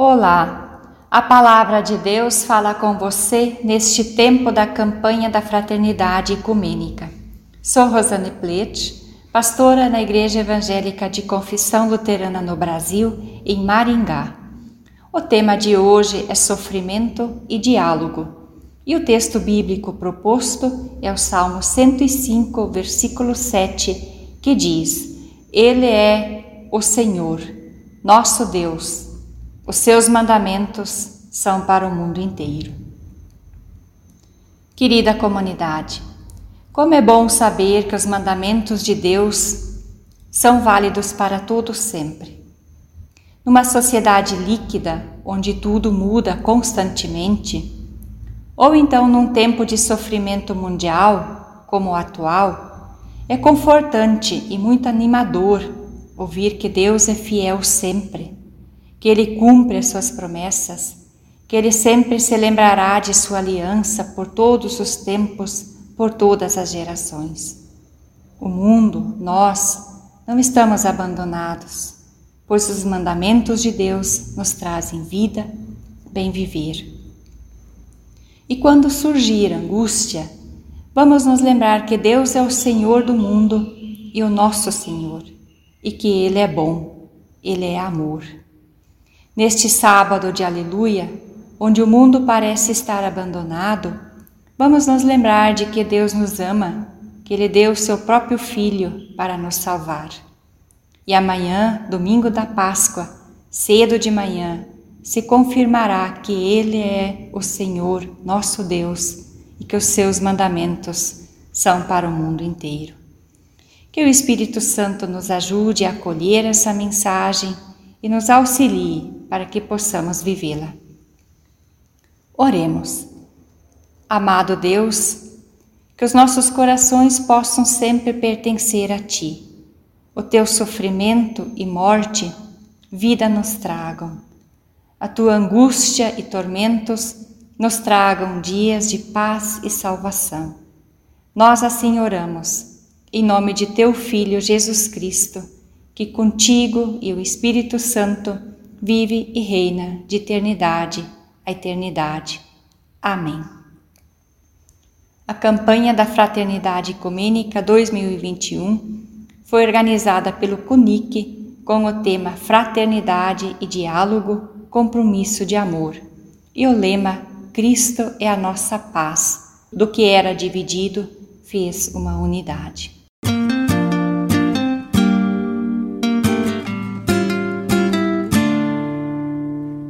Olá, a palavra de Deus fala com você neste tempo da campanha da Fraternidade Ecumênica. Sou Rosane Plet, pastora na Igreja Evangélica de Confissão Luterana no Brasil, em Maringá. O tema de hoje é sofrimento e diálogo, e o texto bíblico proposto é o Salmo 105, versículo 7, que diz: Ele é o Senhor, nosso Deus os seus mandamentos são para o mundo inteiro. Querida comunidade, como é bom saber que os mandamentos de Deus são válidos para todos sempre. Numa sociedade líquida, onde tudo muda constantemente, ou então num tempo de sofrimento mundial, como o atual, é confortante e muito animador ouvir que Deus é fiel sempre que Ele cumpre as suas promessas, que Ele sempre se lembrará de sua aliança por todos os tempos, por todas as gerações. O mundo, nós, não estamos abandonados, pois os mandamentos de Deus nos trazem vida, bem viver. E quando surgir angústia, vamos nos lembrar que Deus é o Senhor do mundo e o nosso Senhor, e que Ele é bom, Ele é amor. Neste sábado de Aleluia, onde o mundo parece estar abandonado, vamos nos lembrar de que Deus nos ama, que Ele deu o seu próprio Filho para nos salvar. E amanhã, domingo da Páscoa, cedo de manhã, se confirmará que Ele é o Senhor, nosso Deus, e que os seus mandamentos são para o mundo inteiro. Que o Espírito Santo nos ajude a acolher essa mensagem e nos auxilie para que possamos vivê-la. Oremos. Amado Deus, que os nossos corações possam sempre pertencer a Ti. O Teu sofrimento e morte, vida nos tragam. A Tua angústia e tormentos nos tragam dias de paz e salvação. Nós assim oramos, em nome de Teu Filho Jesus Cristo que contigo e o Espírito Santo vive e reina de eternidade a eternidade. Amém. A campanha da Fraternidade Ecumênica 2021 foi organizada pelo CUNIC com o tema Fraternidade e Diálogo, Compromisso de Amor e o lema Cristo é a nossa paz. Do que era dividido, fez uma unidade.